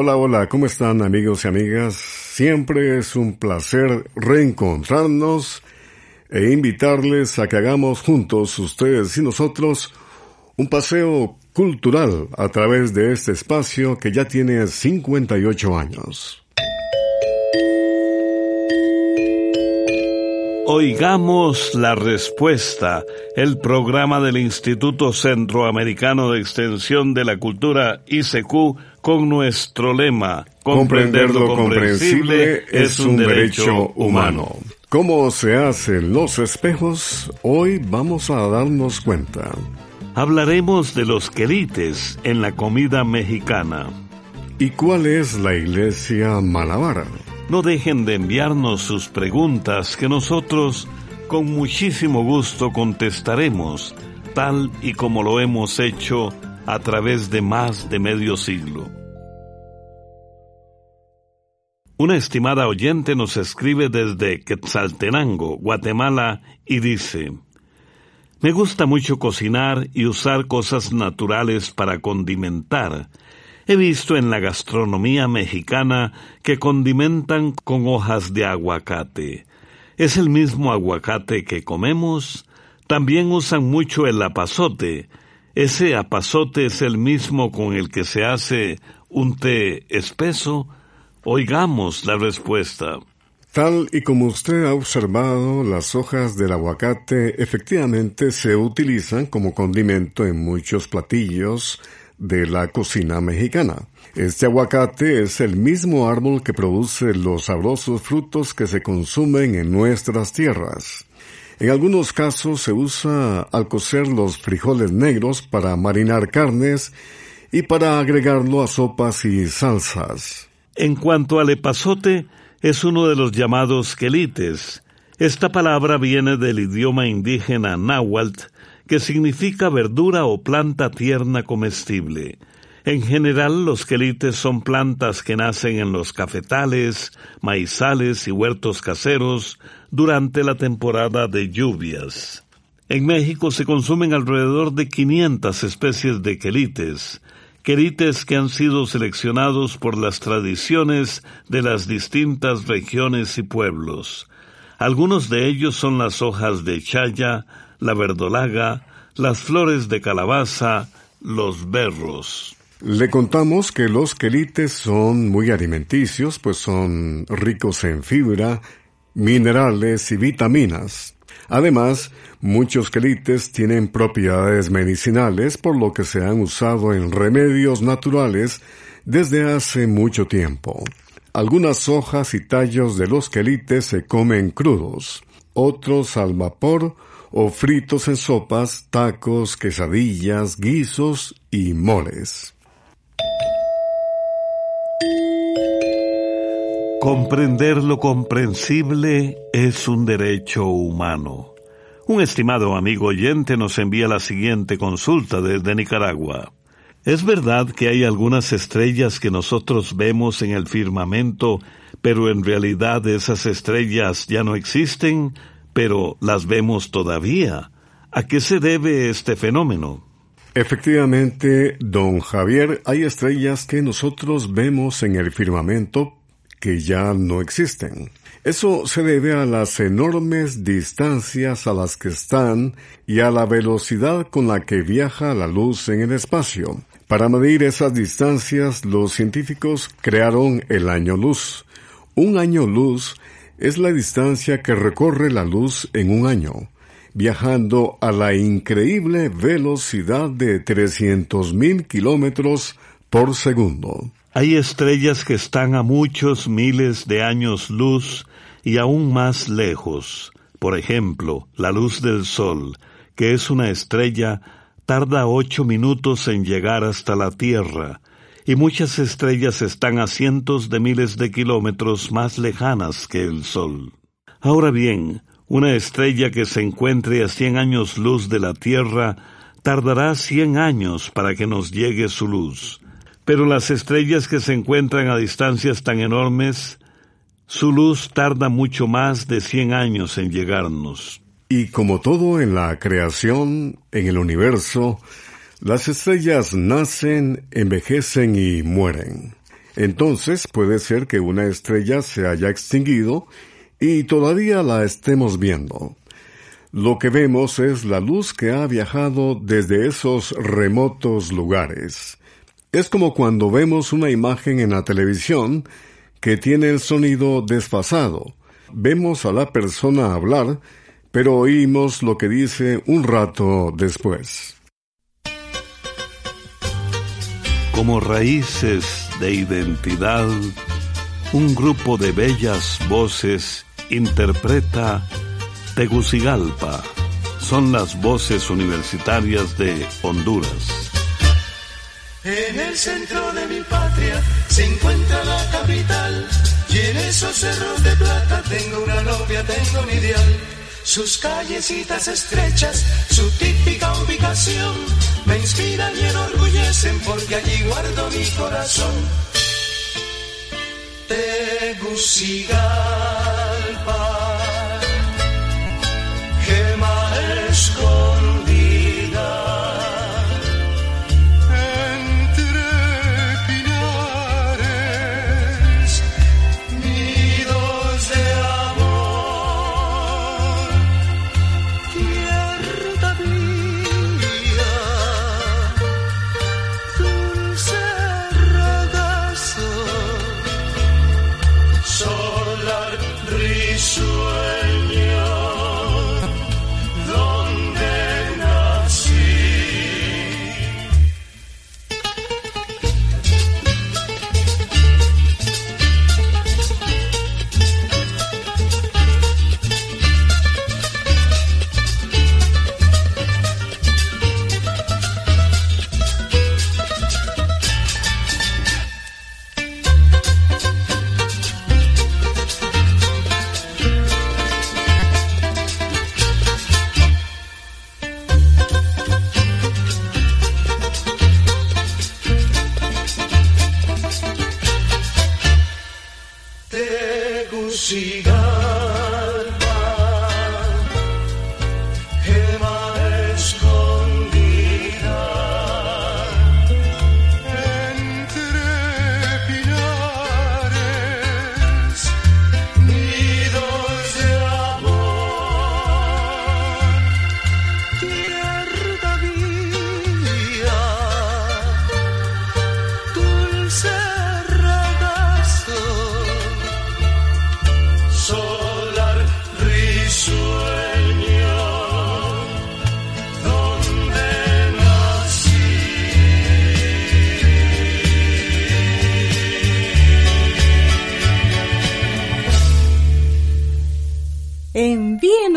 Hola, hola, ¿cómo están amigos y amigas? Siempre es un placer reencontrarnos e invitarles a que hagamos juntos, ustedes y nosotros, un paseo cultural a través de este espacio que ya tiene 58 años. Oigamos la respuesta, el programa del Instituto Centroamericano de Extensión de la Cultura ICQ con nuestro lema, comprender lo comprensible es un derecho humano. ¿Cómo se hacen los espejos? Hoy vamos a darnos cuenta. Hablaremos de los querites en la comida mexicana. ¿Y cuál es la iglesia malabara? No dejen de enviarnos sus preguntas que nosotros con muchísimo gusto contestaremos, tal y como lo hemos hecho a través de más de medio siglo. Una estimada oyente nos escribe desde Quetzaltenango, Guatemala, y dice, Me gusta mucho cocinar y usar cosas naturales para condimentar. He visto en la gastronomía mexicana que condimentan con hojas de aguacate. ¿Es el mismo aguacate que comemos? También usan mucho el apazote, ese apazote es el mismo con el que se hace un té espeso. Oigamos la respuesta. Tal y como usted ha observado, las hojas del aguacate efectivamente se utilizan como condimento en muchos platillos de la cocina mexicana. Este aguacate es el mismo árbol que produce los sabrosos frutos que se consumen en nuestras tierras. En algunos casos se usa al cocer los frijoles negros para marinar carnes y para agregarlo a sopas y salsas. En cuanto al epazote, es uno de los llamados quelites. Esta palabra viene del idioma indígena náhuatl, que significa verdura o planta tierna comestible. En general, los quelites son plantas que nacen en los cafetales, maizales y huertos caseros durante la temporada de lluvias. En México se consumen alrededor de 500 especies de quelites, quelites que han sido seleccionados por las tradiciones de las distintas regiones y pueblos. Algunos de ellos son las hojas de chaya, la verdolaga, las flores de calabaza, los berros. Le contamos que los quelites son muy alimenticios, pues son ricos en fibra, minerales y vitaminas. Además, muchos quelites tienen propiedades medicinales, por lo que se han usado en remedios naturales desde hace mucho tiempo. Algunas hojas y tallos de los quelites se comen crudos, otros al vapor o fritos en sopas, tacos, quesadillas, guisos y moles. Comprender lo comprensible es un derecho humano. Un estimado amigo oyente nos envía la siguiente consulta desde Nicaragua. ¿Es verdad que hay algunas estrellas que nosotros vemos en el firmamento, pero en realidad esas estrellas ya no existen, pero las vemos todavía? ¿A qué se debe este fenómeno? Efectivamente, don Javier, hay estrellas que nosotros vemos en el firmamento, que ya no existen. Eso se debe a las enormes distancias a las que están y a la velocidad con la que viaja la luz en el espacio. Para medir esas distancias, los científicos crearon el año luz. Un año luz es la distancia que recorre la luz en un año, viajando a la increíble velocidad de 300.000 kilómetros por segundo. Hay estrellas que están a muchos miles de años luz y aún más lejos. Por ejemplo, la luz del Sol, que es una estrella, tarda ocho minutos en llegar hasta la Tierra, y muchas estrellas están a cientos de miles de kilómetros más lejanas que el Sol. Ahora bien, una estrella que se encuentre a cien años luz de la Tierra tardará cien años para que nos llegue su luz. Pero las estrellas que se encuentran a distancias tan enormes su luz tarda mucho más de cien años en llegarnos. Y como todo en la creación, en el universo, las estrellas nacen, envejecen y mueren. Entonces puede ser que una estrella se haya extinguido y todavía la estemos viendo. Lo que vemos es la luz que ha viajado desde esos remotos lugares. Es como cuando vemos una imagen en la televisión que tiene el sonido desfasado. Vemos a la persona hablar, pero oímos lo que dice un rato después. Como raíces de identidad, un grupo de bellas voces interpreta Tegucigalpa. Son las voces universitarias de Honduras. En el centro de mi patria se encuentra la capital y en esos cerros de plata tengo una novia, tengo un ideal. Sus callecitas estrechas, su típica ubicación, me inspiran y enorgullecen porque allí guardo mi corazón. Tegucigalpa,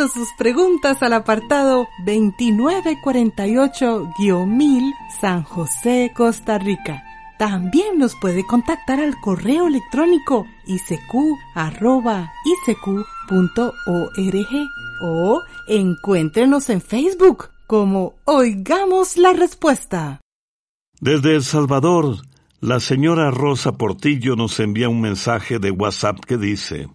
Sus preguntas al apartado 2948-1000 San José, Costa Rica. También nos puede contactar al correo electrónico isq.org o encuéntrenos en Facebook como Oigamos la Respuesta. Desde El Salvador, la señora Rosa Portillo nos envía un mensaje de WhatsApp que dice,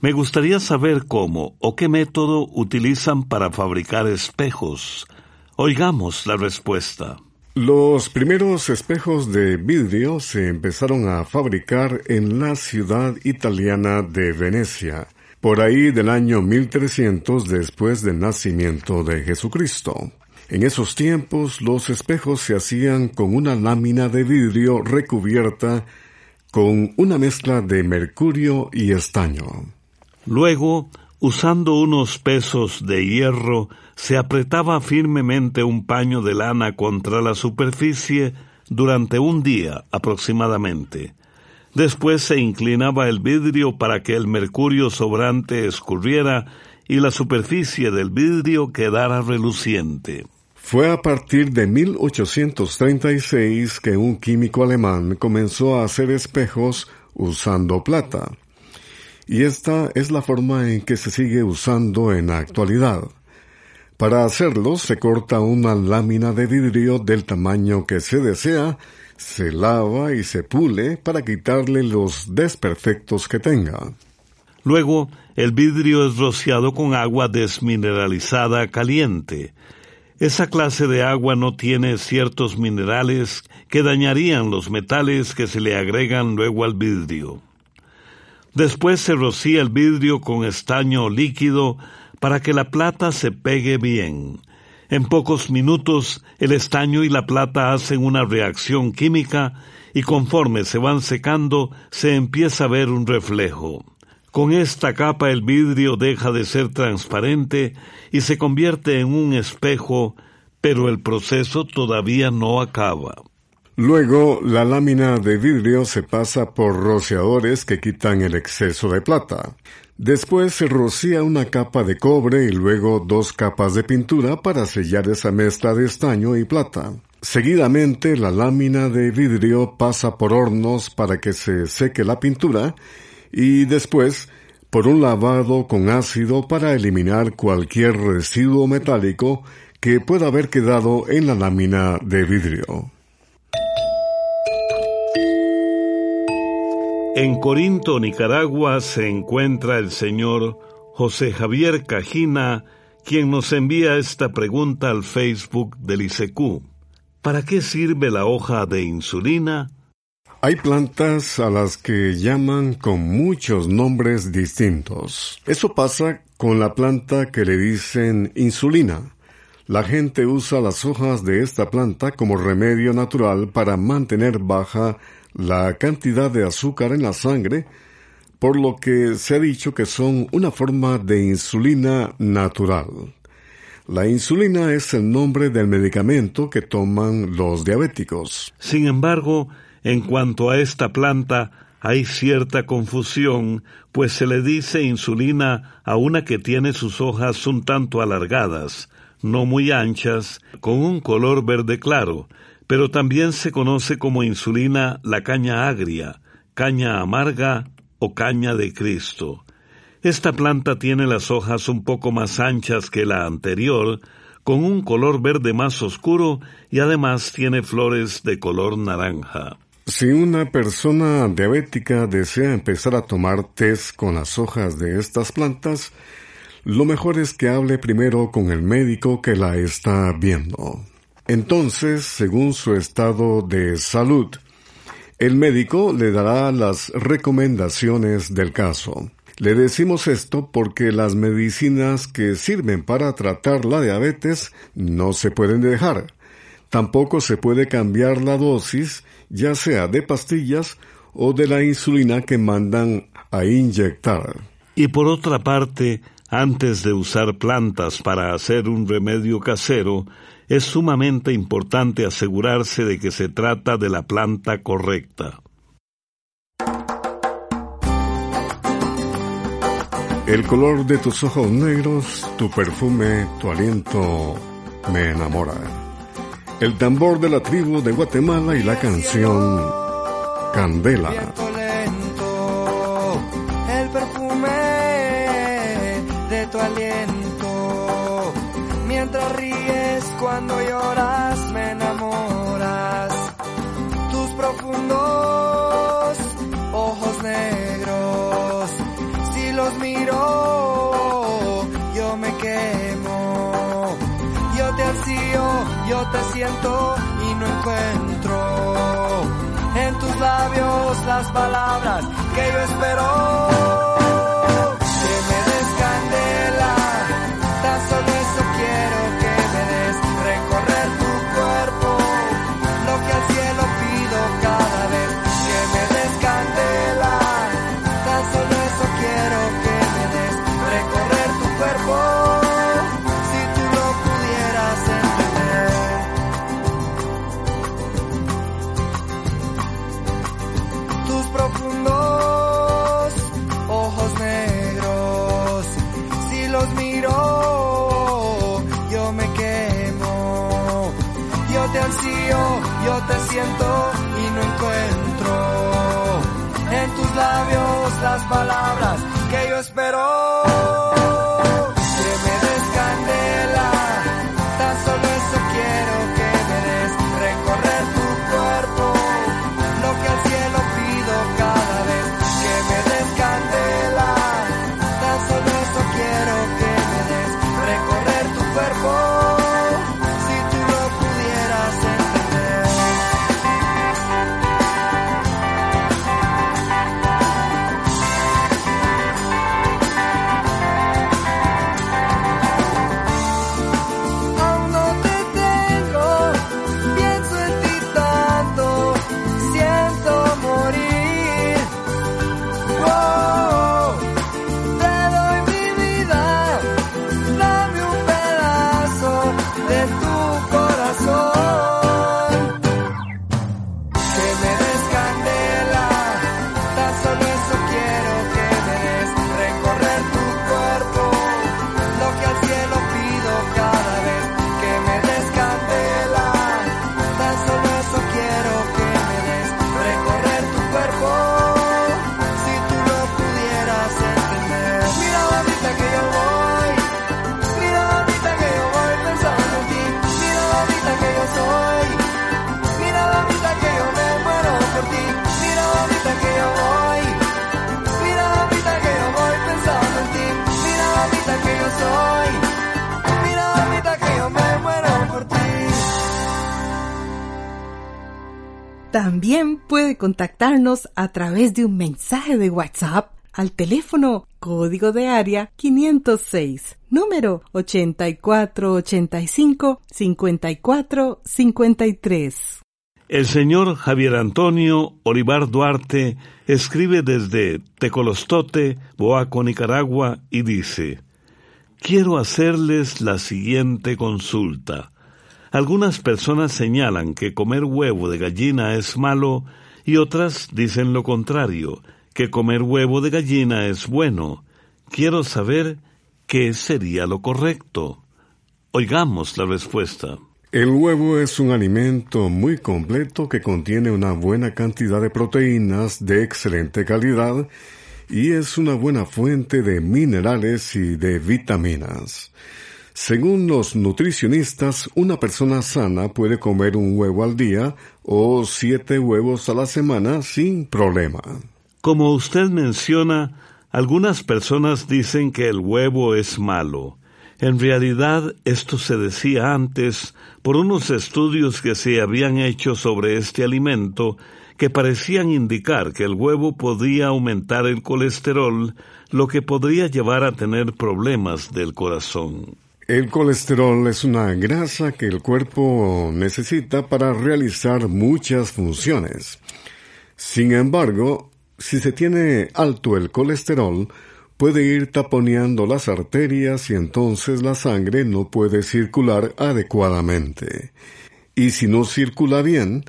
Me gustaría saber cómo o qué método utilizan para fabricar espejos. Oigamos la respuesta. Los primeros espejos de vidrio se empezaron a fabricar en la ciudad italiana de Venecia, por ahí del año 1300 después del nacimiento de Jesucristo. En esos tiempos los espejos se hacían con una lámina de vidrio recubierta con una mezcla de mercurio y estaño. Luego, usando unos pesos de hierro, se apretaba firmemente un paño de lana contra la superficie durante un día aproximadamente. Después se inclinaba el vidrio para que el mercurio sobrante escurriera y la superficie del vidrio quedara reluciente. Fue a partir de 1836 que un químico alemán comenzó a hacer espejos usando plata. Y esta es la forma en que se sigue usando en la actualidad. Para hacerlo se corta una lámina de vidrio del tamaño que se desea, se lava y se pule para quitarle los desperfectos que tenga. Luego, el vidrio es rociado con agua desmineralizada caliente. Esa clase de agua no tiene ciertos minerales que dañarían los metales que se le agregan luego al vidrio. Después se rocía el vidrio con estaño líquido para que la plata se pegue bien. En pocos minutos el estaño y la plata hacen una reacción química y conforme se van secando se empieza a ver un reflejo. Con esta capa el vidrio deja de ser transparente y se convierte en un espejo, pero el proceso todavía no acaba. Luego, la lámina de vidrio se pasa por rociadores que quitan el exceso de plata. Después se rocía una capa de cobre y luego dos capas de pintura para sellar esa mezcla de estaño y plata. Seguidamente la lámina de vidrio pasa por hornos para que se seque la pintura y después por un lavado con ácido para eliminar cualquier residuo metálico que pueda haber quedado en la lámina de vidrio. En Corinto, Nicaragua, se encuentra el señor José Javier Cajina, quien nos envía esta pregunta al Facebook del ICQ. ¿Para qué sirve la hoja de insulina? Hay plantas a las que llaman con muchos nombres distintos. Eso pasa con la planta que le dicen insulina. La gente usa las hojas de esta planta como remedio natural para mantener baja la cantidad de azúcar en la sangre, por lo que se ha dicho que son una forma de insulina natural. La insulina es el nombre del medicamento que toman los diabéticos. Sin embargo, en cuanto a esta planta, hay cierta confusión, pues se le dice insulina a una que tiene sus hojas un tanto alargadas, no muy anchas, con un color verde claro, pero también se conoce como insulina la caña agria, caña amarga o caña de Cristo. Esta planta tiene las hojas un poco más anchas que la anterior, con un color verde más oscuro y además tiene flores de color naranja. Si una persona diabética desea empezar a tomar test con las hojas de estas plantas, lo mejor es que hable primero con el médico que la está viendo. Entonces, según su estado de salud, el médico le dará las recomendaciones del caso. Le decimos esto porque las medicinas que sirven para tratar la diabetes no se pueden dejar. Tampoco se puede cambiar la dosis, ya sea de pastillas o de la insulina que mandan a inyectar. Y por otra parte, antes de usar plantas para hacer un remedio casero, es sumamente importante asegurarse de que se trata de la planta correcta. El color de tus ojos negros, tu perfume, tu aliento me enamora. El tambor de la tribu de Guatemala y la canción Candela. y no encuentro en tus labios las palabras que yo espero. Y no encuentro en tus labios las palabras que yo espero. También puede contactarnos a través de un mensaje de WhatsApp al teléfono código de área 506, número 8485-5453. El señor Javier Antonio Olivar Duarte escribe desde Tecolostote, Boaco, Nicaragua, y dice, Quiero hacerles la siguiente consulta. Algunas personas señalan que comer huevo de gallina es malo y otras dicen lo contrario, que comer huevo de gallina es bueno. Quiero saber qué sería lo correcto. Oigamos la respuesta. El huevo es un alimento muy completo que contiene una buena cantidad de proteínas de excelente calidad y es una buena fuente de minerales y de vitaminas. Según los nutricionistas, una persona sana puede comer un huevo al día o siete huevos a la semana sin problema. Como usted menciona, algunas personas dicen que el huevo es malo. En realidad, esto se decía antes por unos estudios que se habían hecho sobre este alimento que parecían indicar que el huevo podía aumentar el colesterol, lo que podría llevar a tener problemas del corazón. El colesterol es una grasa que el cuerpo necesita para realizar muchas funciones. Sin embargo, si se tiene alto el colesterol, puede ir taponeando las arterias y entonces la sangre no puede circular adecuadamente. Y si no circula bien,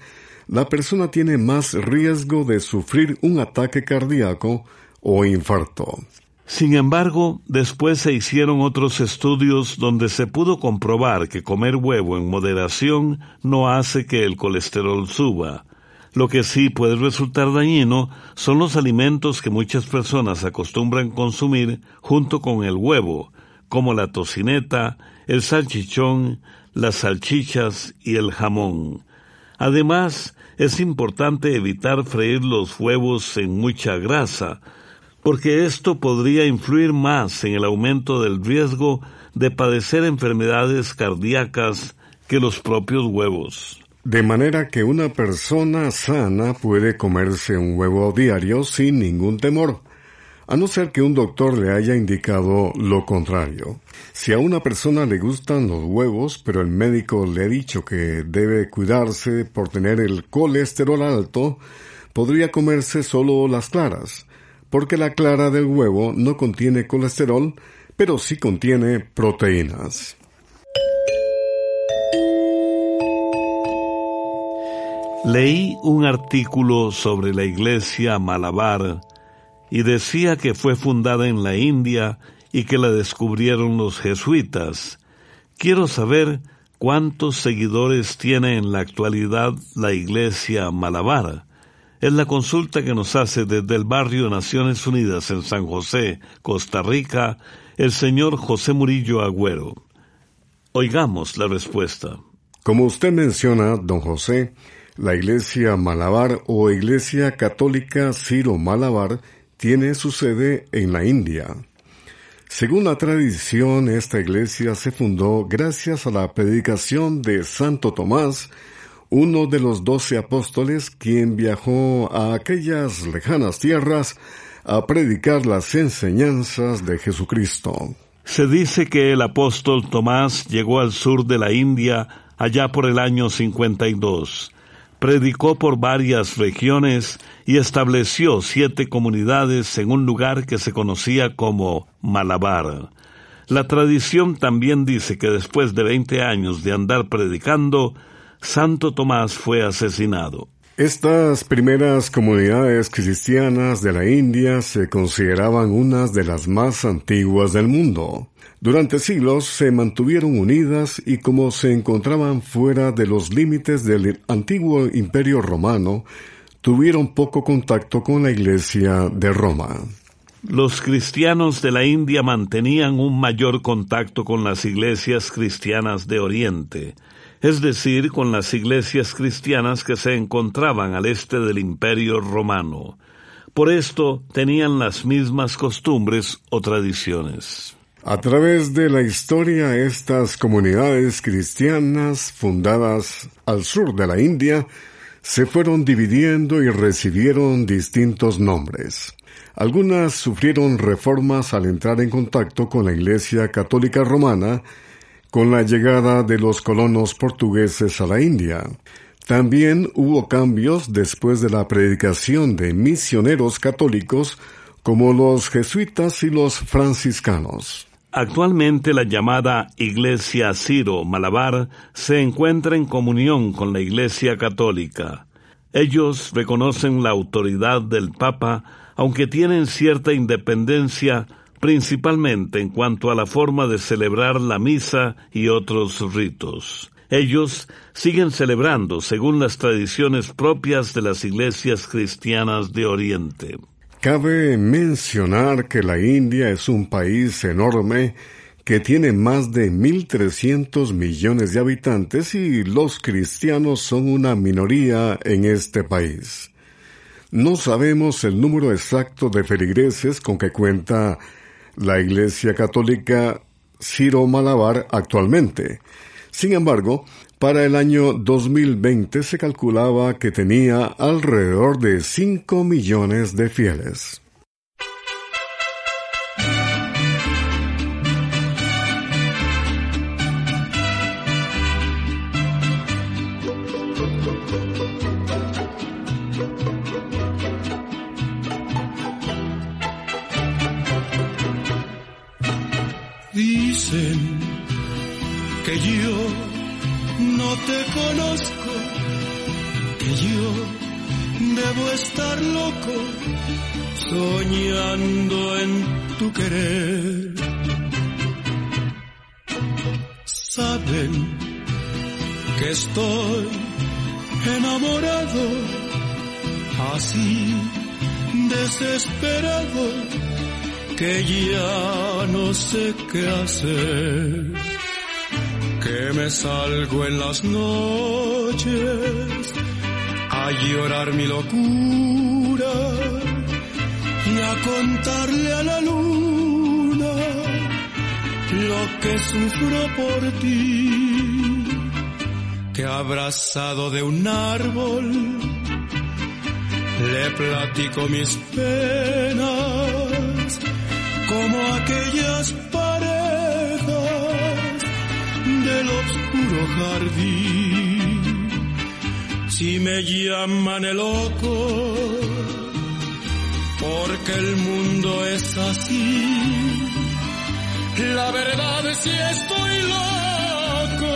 la persona tiene más riesgo de sufrir un ataque cardíaco o infarto. Sin embargo, después se hicieron otros estudios donde se pudo comprobar que comer huevo en moderación no hace que el colesterol suba. Lo que sí puede resultar dañino son los alimentos que muchas personas acostumbran consumir junto con el huevo, como la tocineta, el salchichón, las salchichas y el jamón. Además, es importante evitar freír los huevos en mucha grasa, porque esto podría influir más en el aumento del riesgo de padecer enfermedades cardíacas que los propios huevos. De manera que una persona sana puede comerse un huevo diario sin ningún temor, a no ser que un doctor le haya indicado lo contrario. Si a una persona le gustan los huevos, pero el médico le ha dicho que debe cuidarse por tener el colesterol alto, podría comerse solo las claras, porque la clara del huevo no contiene colesterol, pero sí contiene proteínas. Leí un artículo sobre la iglesia Malabar y decía que fue fundada en la India y que la descubrieron los jesuitas. Quiero saber cuántos seguidores tiene en la actualidad la iglesia Malabar. Es la consulta que nos hace desde el barrio Naciones Unidas en San José, Costa Rica, el señor José Murillo Agüero. Oigamos la respuesta. Como usted menciona, don José, la Iglesia Malabar o Iglesia Católica Ciro Malabar tiene su sede en la India. Según la tradición, esta iglesia se fundó gracias a la predicación de Santo Tomás, uno de los doce apóstoles quien viajó a aquellas lejanas tierras a predicar las enseñanzas de Jesucristo. Se dice que el apóstol Tomás llegó al sur de la India allá por el año 52 predicó por varias regiones y estableció siete comunidades en un lugar que se conocía como Malabar. La tradición también dice que después de veinte años de andar predicando, Santo Tomás fue asesinado. Estas primeras comunidades cristianas de la India se consideraban unas de las más antiguas del mundo. Durante siglos se mantuvieron unidas y como se encontraban fuera de los límites del antiguo imperio romano, tuvieron poco contacto con la Iglesia de Roma. Los cristianos de la India mantenían un mayor contacto con las iglesias cristianas de Oriente, es decir, con las iglesias cristianas que se encontraban al este del imperio romano. Por esto tenían las mismas costumbres o tradiciones. A través de la historia, estas comunidades cristianas fundadas al sur de la India se fueron dividiendo y recibieron distintos nombres. Algunas sufrieron reformas al entrar en contacto con la Iglesia Católica Romana con la llegada de los colonos portugueses a la India. También hubo cambios después de la predicación de misioneros católicos como los jesuitas y los franciscanos. Actualmente la llamada Iglesia Ciro Malabar se encuentra en comunión con la Iglesia Católica. Ellos reconocen la autoridad del Papa, aunque tienen cierta independencia, principalmente en cuanto a la forma de celebrar la misa y otros ritos. Ellos siguen celebrando según las tradiciones propias de las iglesias cristianas de Oriente. Cabe mencionar que la India es un país enorme que tiene más de 1.300 millones de habitantes y los cristianos son una minoría en este país. No sabemos el número exacto de feligreses con que cuenta la Iglesia Católica Ciro Malabar actualmente. Sin embargo, para el año 2020 se calculaba que tenía alrededor de 5 millones de fieles. Te conozco, que yo debo estar loco soñando en tu querer. Saben que estoy enamorado, así desesperado, que ya no sé qué hacer me salgo en las noches a llorar mi locura y a contarle a la luna lo que sufro por ti, que abrazado de un árbol le platico mis penas como aquellas del oscuro jardín. Si me llaman el loco, porque el mundo es así. La verdad es que estoy loco,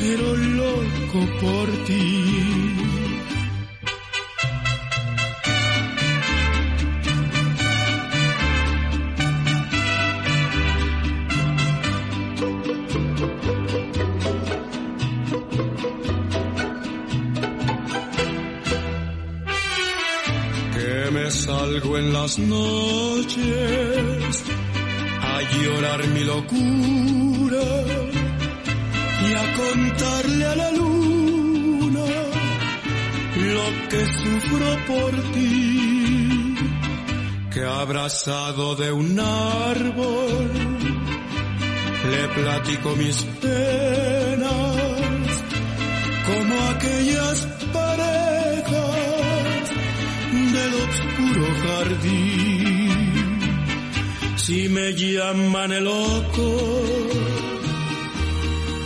pero loco por ti. En las noches a llorar mi locura y a contarle a la luna lo que sufro por ti, que abrazado de un árbol le platico mis penas Si me llaman el loco,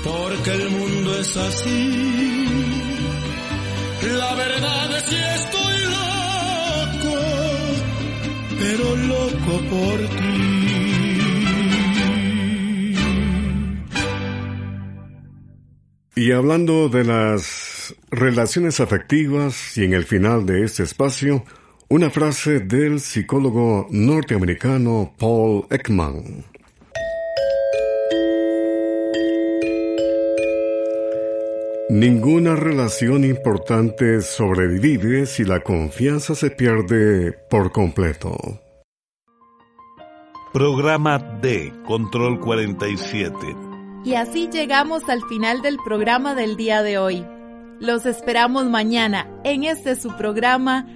porque el mundo es así. La verdad es que estoy loco, pero loco por ti. Y hablando de las relaciones afectivas y en el final de este espacio, una frase del psicólogo norteamericano Paul Ekman. Ninguna relación importante sobrevive si la confianza se pierde por completo. Programa D, Control 47. Y así llegamos al final del programa del día de hoy. Los esperamos mañana en este su programa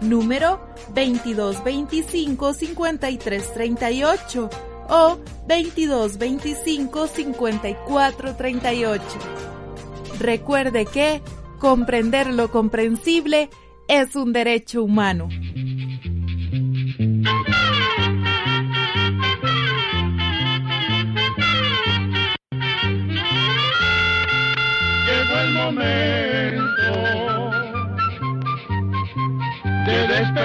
número 2225-5338 o 2225-5438. Recuerde que comprender lo comprensible es un derecho humano. Llegó el momento